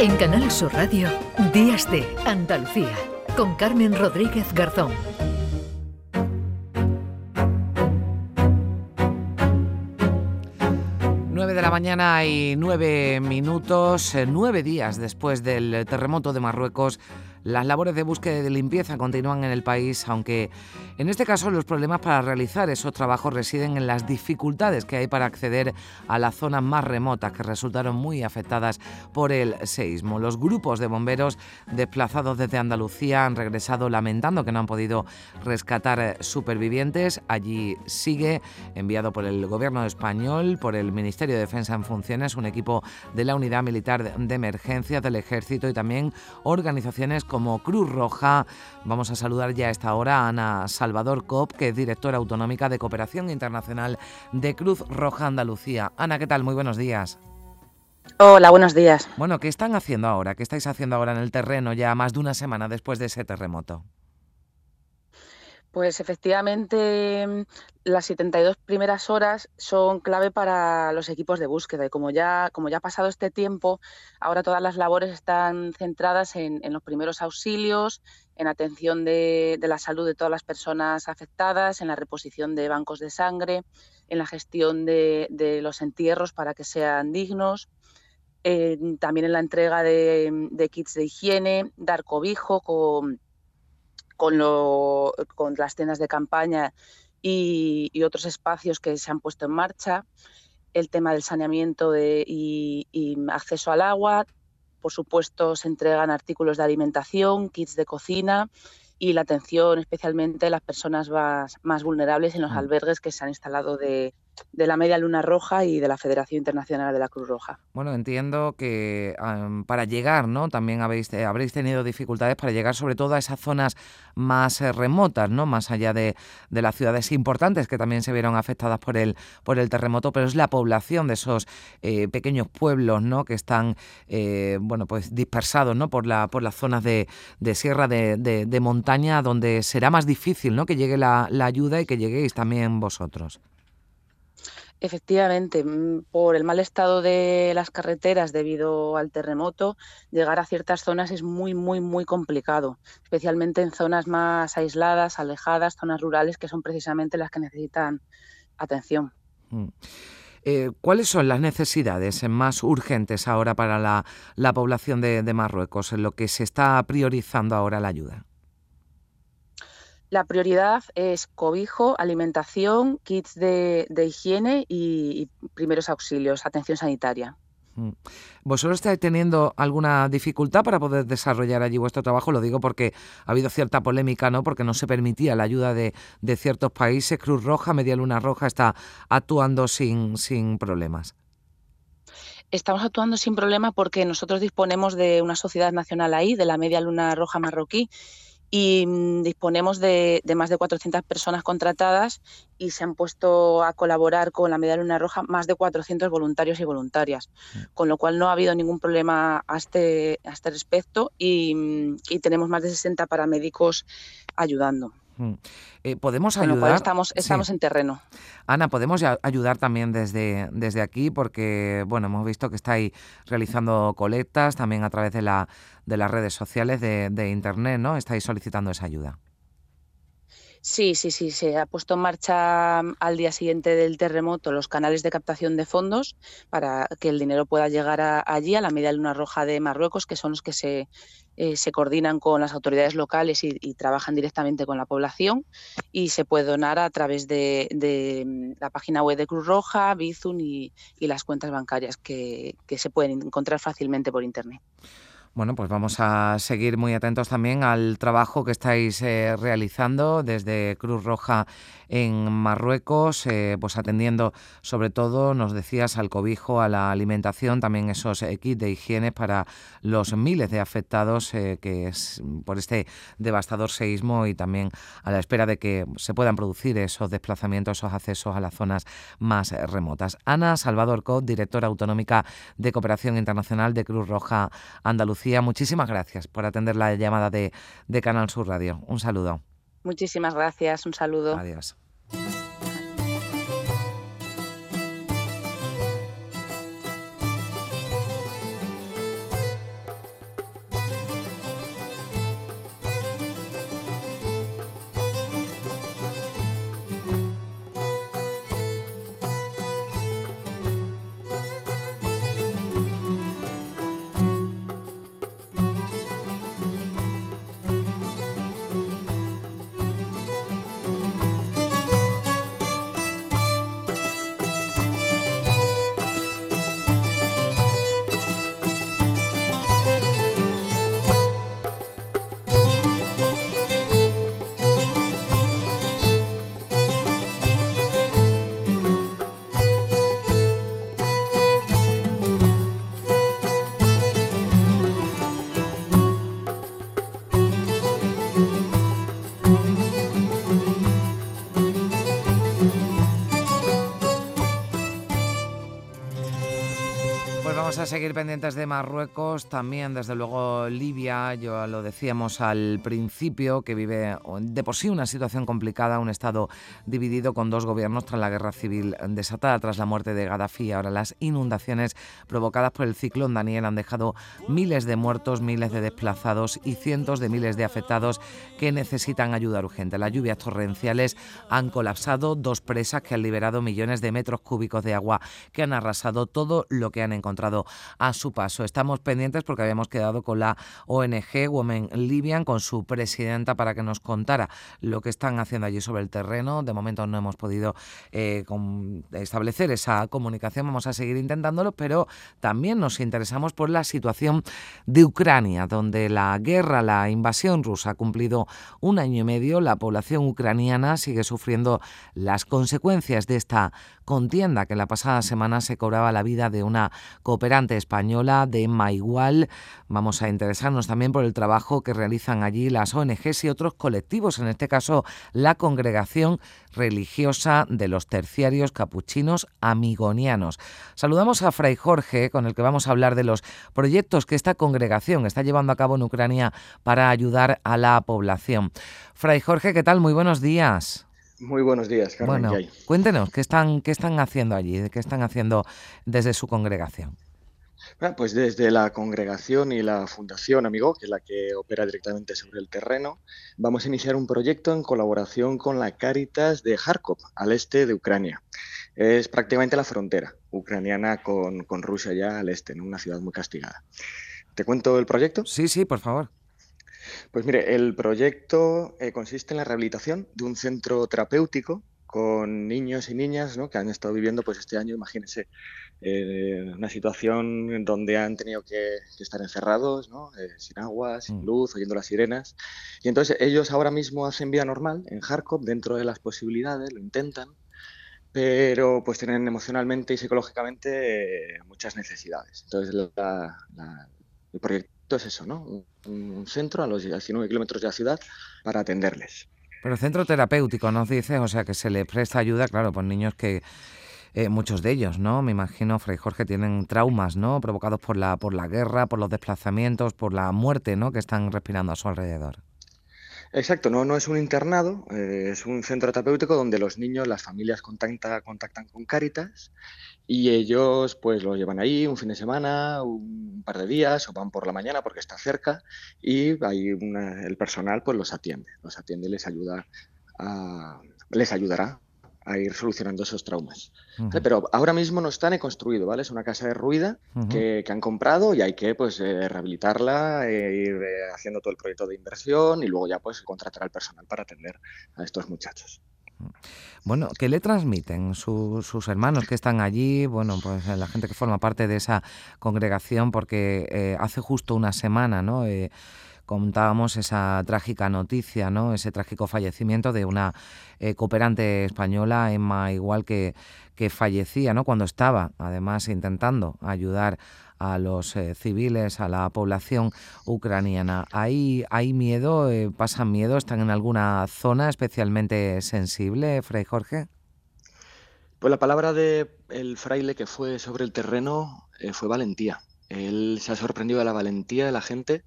En Canal Sur Radio, Días de Andalucía, con Carmen Rodríguez Garzón. 9 de la mañana y nueve minutos, eh, nueve días después del terremoto de Marruecos. Las labores de búsqueda y de limpieza continúan en el país, aunque en este caso los problemas para realizar esos trabajos residen en las dificultades que hay para acceder a las zonas más remotas que resultaron muy afectadas por el seísmo. Los grupos de bomberos desplazados desde Andalucía han regresado lamentando que no han podido rescatar supervivientes. Allí sigue, enviado por el Gobierno español, por el Ministerio de Defensa en funciones, un equipo de la Unidad Militar de Emergencia del Ejército y también organizaciones como Cruz Roja. Vamos a saludar ya a esta hora a Ana Salvador Cop, que es directora autonómica de Cooperación Internacional de Cruz Roja Andalucía. Ana, ¿qué tal? Muy buenos días. Hola, buenos días. Bueno, ¿qué están haciendo ahora? ¿Qué estáis haciendo ahora en el terreno ya más de una semana después de ese terremoto? Pues efectivamente las 72 primeras horas son clave para los equipos de búsqueda y como ya, como ya ha pasado este tiempo, ahora todas las labores están centradas en, los primeros auxilios, en atención de, la salud de todas las personas afectadas, en la reposición de bancos de sangre, en la gestión de, los entierros para que sean dignos, también en la entrega de, de kits de higiene, dar cobijo con con, lo, con las tiendas de campaña y, otros espacios que se han puesto en marcha, el tema del saneamiento y, acceso al agua, por supuesto se entregan artículos de alimentación, kits de cocina y la atención especialmente a las personas más, más vulnerables en los mm. albergues que se han instalado de, de la Media Luna Roja y de la Federación Internacional de la Cruz Roja. Bueno, entiendo que para llegar, ¿no? También habéis, eh, habréis tenido dificultades para llegar sobre todo a esas zonas más eh, remotas, ¿no? Más allá de, las ciudades importantes que también se vieron afectadas por el, por el terremoto, pero es la población de esos eh, pequeños pueblos, ¿no? Que están, bueno, pues dispersados, ¿no? Por, la, por las zonas de, sierra, de, montaña, donde será más difícil, ¿no? Que llegue la ayuda y que lleguéis también vosotros. Efectivamente, mm, por el mal estado de las carreteras debido al terremoto, llegar a ciertas zonas es muy, muy, muy complicado, especialmente en zonas más aisladas, alejadas, zonas rurales, que son precisamente las que necesitan atención. Mm. Eh, ¿Cuáles son las necesidades más urgentes ahora para la, la población de Marruecos, en lo que se está priorizando ahora la ayuda? La prioridad es cobijo, alimentación, kits de, higiene y, primeros auxilios, atención sanitaria. Mm. ¿Vosotros estáis teniendo alguna dificultad para poder desarrollar allí vuestro trabajo? Lo digo porque ha habido cierta polémica, ¿no? Porque no se permitía la ayuda de, ciertos países. Cruz Roja, Media Luna Roja está actuando sin, sin problemas. Estamos actuando sin problema porque nosotros disponemos de una sociedad nacional ahí, de la Media Luna Roja marroquí, y mm, disponemos de, más de 400 personas contratadas y se han puesto a colaborar con la Media Luna Roja más de 400 voluntarios y voluntarias, mm. con lo cual no ha habido ningún problema a este, a este respecto y, mm, y tenemos más de 60 paramédicos ayudando. Eh, ¿Podemos ayudar? estamos, estamos en terreno. Ana, podemos ayudar también desde, desde aquí porque, bueno, hemos visto que estáis realizando colectas también a través de, la, de las redes sociales de, de Internet, ¿no? Estáis solicitando esa ayuda. Sí, sí, sí, se ha puesto en marcha mm, al día siguiente del terremoto los canales de captación de fondos para que el dinero pueda llegar allí, a la Media Luna Roja de Marruecos, que son los que se, eh, se coordinan con las autoridades locales y, trabajan directamente con la población y se puede donar a través de, mm, la página web de Cruz Roja, Bizun y, las cuentas bancarias que se pueden encontrar fácilmente por Internet. Bueno, pues vamos a seguir muy atentos también al trabajo que estáis eh, realizando desde Cruz Roja en Marruecos, eh, pues atendiendo sobre todo, nos decías, al cobijo, a la alimentación, también esos eh, kits de higiene para los miles de afectados que es por este devastador seísmo y también a la espera de que se puedan producir esos desplazamientos, esos accesos a las zonas más remotas. Ana Salvador Co, directora autonómica de Cooperación Internacional de Cruz Roja Andalucía muchísimas gracias por atender la llamada de, de Canal Sur Radio. Un saludo. Muchísimas gracias, un saludo. Adiós. Seguir pendientes de Marruecos, también desde luego Libia, yo lo decíamos al principio, que vive de por sí una situación complicada, un Estado dividido con dos gobiernos tras la guerra civil desatada, tras la muerte de Gaddafi. Ahora las inundaciones provocadas por el ciclón Daniel han dejado miles de muertos, miles de desplazados y cientos de miles de afectados que necesitan ayuda urgente. Las lluvias torrenciales han colapsado dos presas que han liberado millones de metros cúbicos de agua que han arrasado todo lo que han encontrado a su paso. Estamos pendientes porque habíamos quedado con la ONG Women Libyan, con su presidenta, para que nos contara lo que están haciendo allí sobre el terreno. De momento no hemos podido eh, establecer esa comunicación, vamos a seguir intentándolo, pero también nos interesamos por la situación de Ucrania, donde la guerra, la invasión rusa ha cumplido un año y medio. La población ucraniana sigue sufriendo las consecuencias de esta contienda que la pasada semana se cobraba la vida de una cooperante española de Maigual. Vamos a interesarnos también por el trabajo que realizan allí las ONGs y otros colectivos, en este caso la Congregación Religiosa de los Terciarios Capuchinos Amigonianos. Saludamos a Fray Jorge, con el que vamos a hablar de los proyectos que esta congregación está llevando a cabo en Ucrania para ayudar a la población. Fray Jorge, ¿qué tal? Muy buenos días. Muy buenos días, Carmen. Bueno, cuéntenos, ¿qué están, ¿qué están haciendo allí? ¿Qué están haciendo desde su congregación? Pues desde la congregación y la fundación Amigo, que es la que opera directamente sobre el terreno, vamos a iniciar un proyecto en colaboración con la Caritas de Kharkov, al este de Ucrania. Es prácticamente la frontera ucraniana con, con Rusia ya al este, en una ciudad muy castigada. ¿Te cuento el proyecto? Sí, sí, por favor. Pues mire, el proyecto eh, consiste en la rehabilitación de un centro terapéutico con niños y niñas ¿no? que han estado viviendo pues este año, imagínense, eh, una situación donde han tenido que, estar encerrados, ¿no? Eh, sin agua, sin mm. luz, oyendo las sirenas. Y entonces ellos ahora mismo hacen vida normal en Kharkov, dentro de las posibilidades, lo intentan, pero pues tienen emocionalmente y psicológicamente muchas necesidades. Entonces el proyecto es eso, ¿no? Un, centro a los 19 kilómetros de la ciudad para atenderles. Pero centro terapéutico, nos dice, o sea, que se le presta ayuda, claro, por niños que eh, muchos de ellos, ¿no? Me imagino, Fray Jorge, tienen traumas, ¿no? Provocados por la, por la guerra, por los desplazamientos, por la muerte, ¿no? Que están respirando a su alrededor. Exacto, no, no es un internado, eh, es un centro terapéutico donde los niños, las familias contacta, contactan con Cáritas y ellos pues lo llevan ahí un fin de semana, un par de días o van por la mañana porque está cerca y ahí el personal pues los atiende, los atiende y les ayuda a, les ayudará a ir solucionando esos traumas. Pero ahora mismo no está ni construido, ¿vale? Es una casa derruida que, han comprado y hay que pues eh, rehabilitarla, e ir eh, haciendo todo el proyecto de inversión y luego ya pues contratar al personal para atender a estos muchachos. Bueno, ¿qué le transmiten sus hermanos que están allí? Bueno, pues la gente que forma parte de esa congregación, porque hace justo una semana, ¿no? contábamos esa trágica noticia, ¿no? ese trágico fallecimiento de una eh, cooperante española, Emma, igual que, que fallecía ¿no? cuando estaba, además, intentando ayudar a los eh, civiles, a la población ucraniana. ¿Hay, hay miedo? Eh, ¿Pasan miedo? ¿Están en alguna zona especialmente sensible, Fray Jorge? Pues la palabra de el fraile que fue sobre el terreno fue valentía. Él se ha sorprendido de la valentía de la gente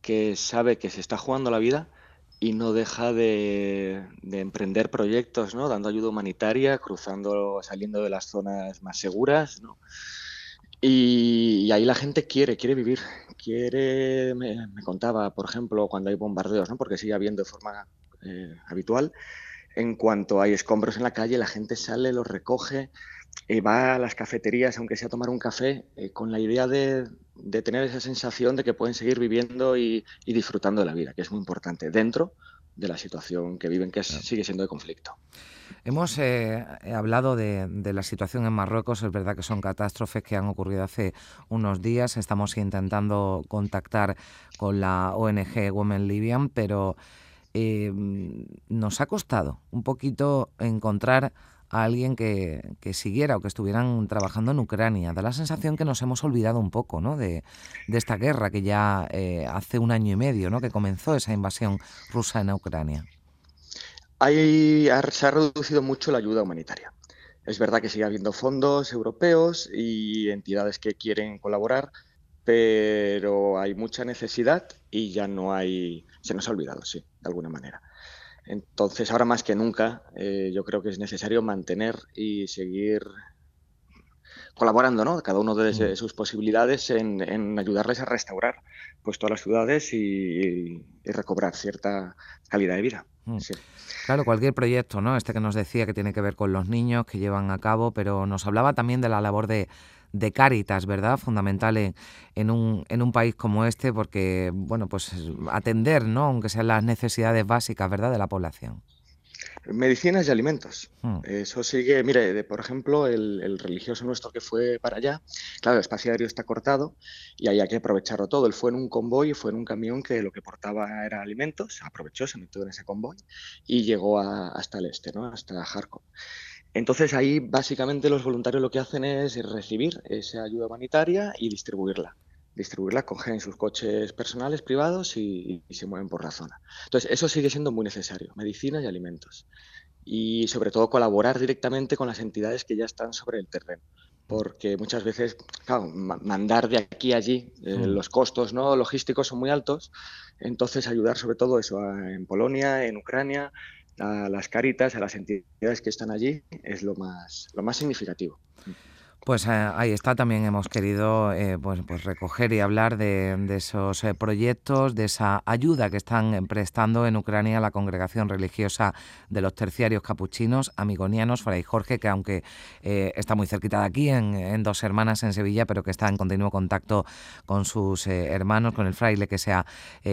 que sabe que se está jugando la vida y no deja de, emprender proyectos, ¿no? Dando ayuda humanitaria, cruzando, saliendo de las zonas más seguras, ¿no? Y, ahí la gente quiere, quiere vivir, quiere, me, contaba, por ejemplo, cuando hay bombardeos, ¿no? Porque sigue habiendo de forma eh, habitual, en cuanto hay escombros en la calle, la gente sale, los recoge, y va a las cafeterías, aunque sea a tomar un café, eh, con la idea de, tener esa sensación de que pueden seguir viviendo y, disfrutando de la vida, que es muy importante, dentro de la situación que viven, que sigue siendo de conflicto. Hemos eh, hablado de, la situación en Marruecos, es verdad que son catástrofes que han ocurrido hace unos días, estamos intentando contactar con la ONG Women Libyan, pero eh, nos ha costado un poquito encontrar a alguien que, siguiera o que estuvieran trabajando en Ucrania. Da la sensación que nos hemos olvidado un poco ¿no? de, esta guerra que ya eh, hace un año y medio ¿no? que comenzó esa invasión rusa en Ucrania. Hay, se ha reducido mucho la ayuda humanitaria. Es verdad que sigue habiendo fondos europeos y entidades que quieren colaborar, pero hay mucha necesidad y ya no hay, se nos ha olvidado, sí, de alguna manera. Entonces, ahora más que nunca, eh, yo creo que es necesario mantener y seguir colaborando, ¿no? Cada uno de mm. sus posibilidades en, ayudarles a restaurar pues todas las ciudades y, recobrar cierta calidad de vida. Mm. Claro, cualquier proyecto, ¿no? Este que nos decía que tiene que ver con los niños que llevan a cabo, pero nos hablaba también de la labor de, de Cáritas, ¿verdad? Fundamental en, un, en un país como este, porque, bueno, pues atender, ¿no? Aunque sean las necesidades básicas, ¿verdad?, de la población. Medicinas y alimentos. Hmm. Eso sigue, mire, por ejemplo, el, religioso nuestro que fue para allá, claro, el espacio aéreo está cortado y hay que aprovecharlo todo. Él fue en un convoy, fue en un camión que lo que portaba era alimentos, aprovechó, se metió en ese convoy y llegó hasta el este, ¿no? Hasta Kharkov. Entonces ahí básicamente los voluntarios lo que hacen es recibir esa ayuda humanitaria y distribuirla. Distribuirla, cogen sus coches personales, privados y, se mueven por la zona. Entonces eso sigue siendo muy necesario, medicina y alimentos. Y sobre todo colaborar directamente con las entidades que ya están sobre el terreno. Porque muchas veces, claro, mandar de aquí a allí, eh, mm. los costos ¿no? logísticos son muy altos. Entonces ayudar sobre todo eso en Polonia, en Ucrania, a las caritas, a las entidades que están allí, es lo más, lo más significativo. Pues eh, ahí está, también hemos querido eh, pues, pues, recoger y hablar de, esos eh, proyectos, de esa ayuda que están prestando en Ucrania la congregación religiosa de los terciarios capuchinos, amigonianos, Fray Jorge, que aunque está muy cerquita de aquí, en, Dos Hermanas, en Sevilla, pero que está en continuo contacto con sus hermanos, con el fraile que se ha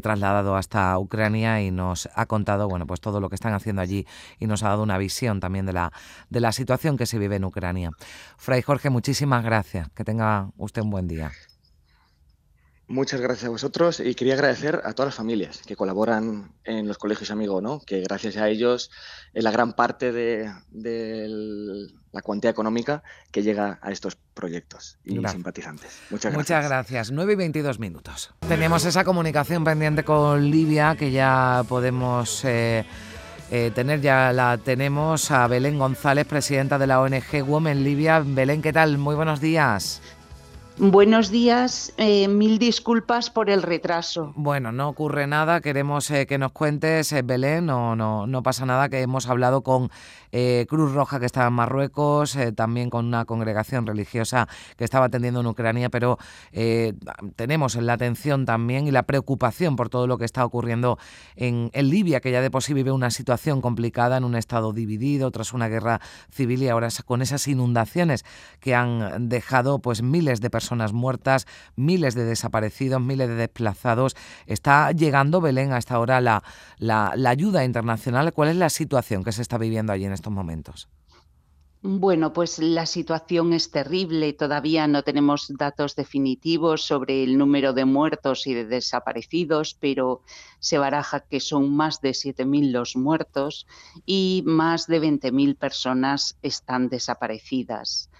trasladado hasta Ucrania y nos ha contado bueno, pues todo lo que están haciendo allí y nos ha dado una visión también de la, de la situación que se vive en Ucrania. Fray Jorge, muchísimas gracias. Que tenga usted un buen día. Muchas gracias a vosotros y quería agradecer a todas las familias que colaboran en los colegios amigos, ¿no? que gracias a ellos es la gran parte de, la cuantía económica que llega a estos proyectos y simpatizantes. Muchas gracias. Muchas gracias. 9 y 22 minutos. Teníamos esa comunicación pendiente con Livia que ya podemos... Eh, eh, tener, ya la tenemos a Belén González, presidenta de la ONG Women Libia. Belén, ¿qué tal? Muy buenos días. Buenos días, eh, mil disculpas por el retraso. Bueno, no ocurre nada, queremos eh, que nos cuentes, Belén, no, no, no pasa nada, que hemos hablado con eh, Cruz Roja que estaba en Marruecos, eh, también con una congregación religiosa que estaba atendiendo en Ucrania, pero eh, tenemos la atención también y la preocupación por todo lo que está ocurriendo en, Libia, que ya de por sí vive una situación complicada en un estado dividido tras una guerra civil y ahora con esas inundaciones que han dejado pues miles de personas muertas, miles de desaparecidos, miles de desplazados. Está llegando Belén a esta hora la, la, ayuda internacional. ¿Cuál es la situación que se está viviendo allí en momentos? Bueno, pues la situación es terrible. Todavía no tenemos datos definitivos sobre el número de muertos y de desaparecidos, pero se baraja que son más de 7.000 los muertos y más de 20.000 personas están desaparecidas.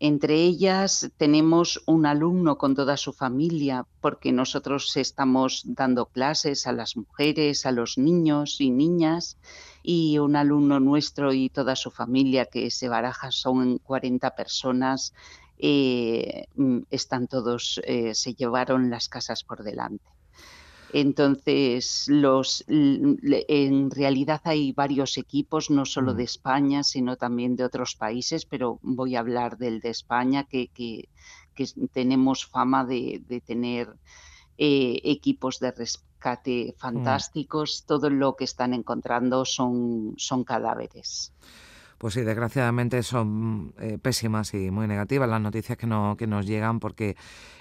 Entre ellas tenemos un alumno con toda su familia, porque nosotros estamos dando clases a las mujeres, a los niños y niñas y un alumno nuestro y toda su familia, que se baraja, son 40 personas, eh, mm, están todos, eh, se llevaron las casas por delante. Entonces, los, en realidad hay varios equipos, no solo de mm. España, sino también de otros países, pero voy a hablar del de España, que, que, tenemos fama de, de tener eh, equipos de rescate mm. fantásticos, todo lo que están encontrando son, son cadáveres. Pues sí, desgraciadamente son eh, pésimas y muy negativas las noticias que, no, que nos llegan porque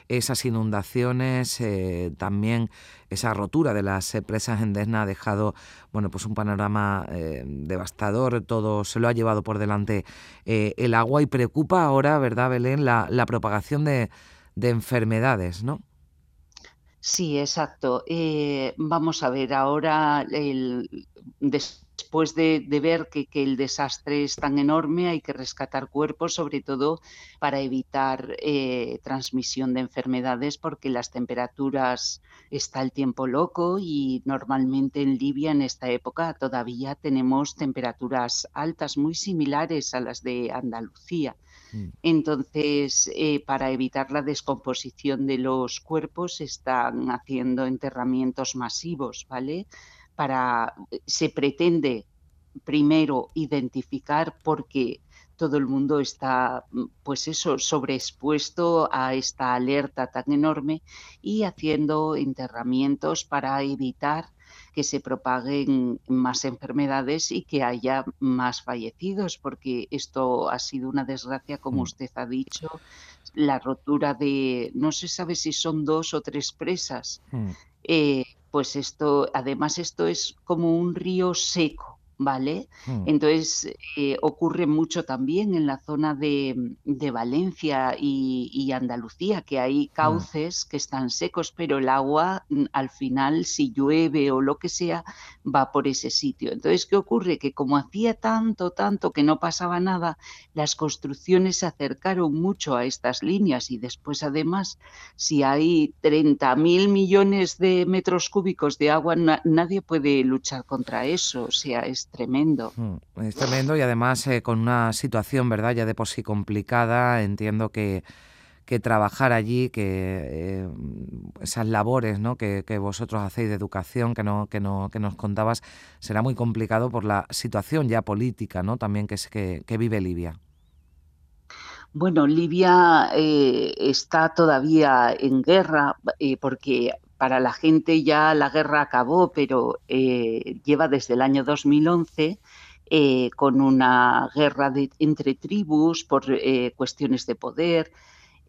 esas inundaciones, eh, también esa rotura de las presas en Desna ha dejado bueno, pues un panorama devastador, todo se lo ha llevado por delante el agua y preocupa ahora, ¿verdad, Belén?, la, la propagación de, de enfermedades, ¿no? Sí, exacto. Eh, vamos a ver, ahora el, después de, ver que, el desastre es tan enorme, hay que rescatar cuerpos, sobre todo para evitar eh, transmisión de enfermedades, porque las temperaturas está el tiempo loco y normalmente en Libia en esta época todavía tenemos temperaturas altas muy similares a las de Andalucía. Mm. Entonces, eh, para evitar la descomposición de los cuerpos, están haciendo enterramientos masivos, ¿vale? para, se pretende primero identificar por qué todo el mundo está, pues eso, sobreexpuesto a esta alerta tan enorme y haciendo enterramientos para evitar que se propaguen más enfermedades y que haya más fallecidos, porque esto ha sido una desgracia, como mm. usted ha dicho, la rotura de, no se sabe si son dos o tres presas. Mm. Eh, pues esto, además esto es como un río seco, ¿vale? Mm. Entonces eh, ocurre mucho también en la zona de, Valencia y, Andalucía, que hay mm. cauces que están secos, pero el agua mm, al final, si llueve o lo que sea, va por ese sitio. Entonces, ¿qué ocurre? Que como hacía tanto, tanto que no pasaba nada, las construcciones se acercaron mucho a estas líneas y después además, si hay 30.000 millones de metros cúbicos de agua, nadie puede luchar contra eso. O sea, es tremendo. Mm, es tremendo y además eh, con una situación, ¿verdad?, ya de por sí complicada. Entiendo que, que trabajar allí, que eh, esas labores ¿no? que, vosotros hacéis de educación, que, no, que, no, que nos contabas, será muy complicado por la situación ya política ¿no? también que, que, que vive Libia. Bueno, Libia eh, está todavía en guerra porque para la gente ya la guerra acabó, pero eh, lleva desde el año 2011 eh, con una guerra entre tribus por eh, cuestiones de poder.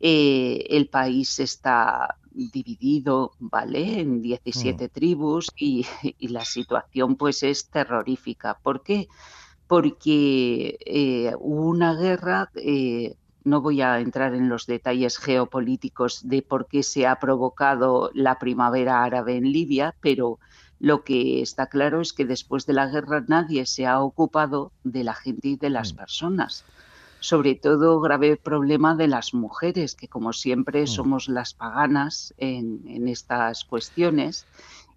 el país está dividido, ¿vale? En 17 mm. tribus y, y, la situación pues es terrorífica. ¿Por qué? Porque hubo una guerra no voy a entrar en los detalles geopolíticos de por qué se ha provocado la primavera árabe en Libia, pero lo que está claro es que después de la guerra nadie se ha ocupado de la gente y de las mm. personas. Sobre todo grave problema de las mujeres, que como siempre mm. somos las paganas en, en estas cuestiones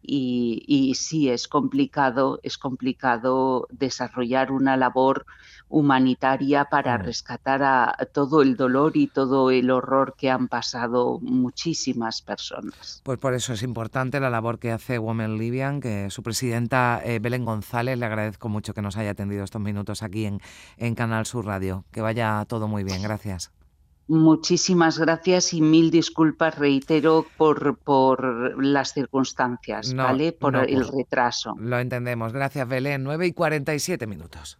y, sí es complicado, es complicado desarrollar una labor humanitaria para rescatar a, todo el dolor y todo el horror que han pasado muchísimas personas. Pues por eso es importante la labor que hace Women Libyan, que su presidenta eh, Belén González, le agradezco mucho que nos haya atendido estos minutos aquí en, en Canal Sur Radio. Que vaya todo muy bien, gracias. Muchísimas gracias y mil disculpas, reitero, por, por las circunstancias, ¿vale? Por el pues, retraso. Lo entendemos. Gracias, Belén. 9 y 47 minutos.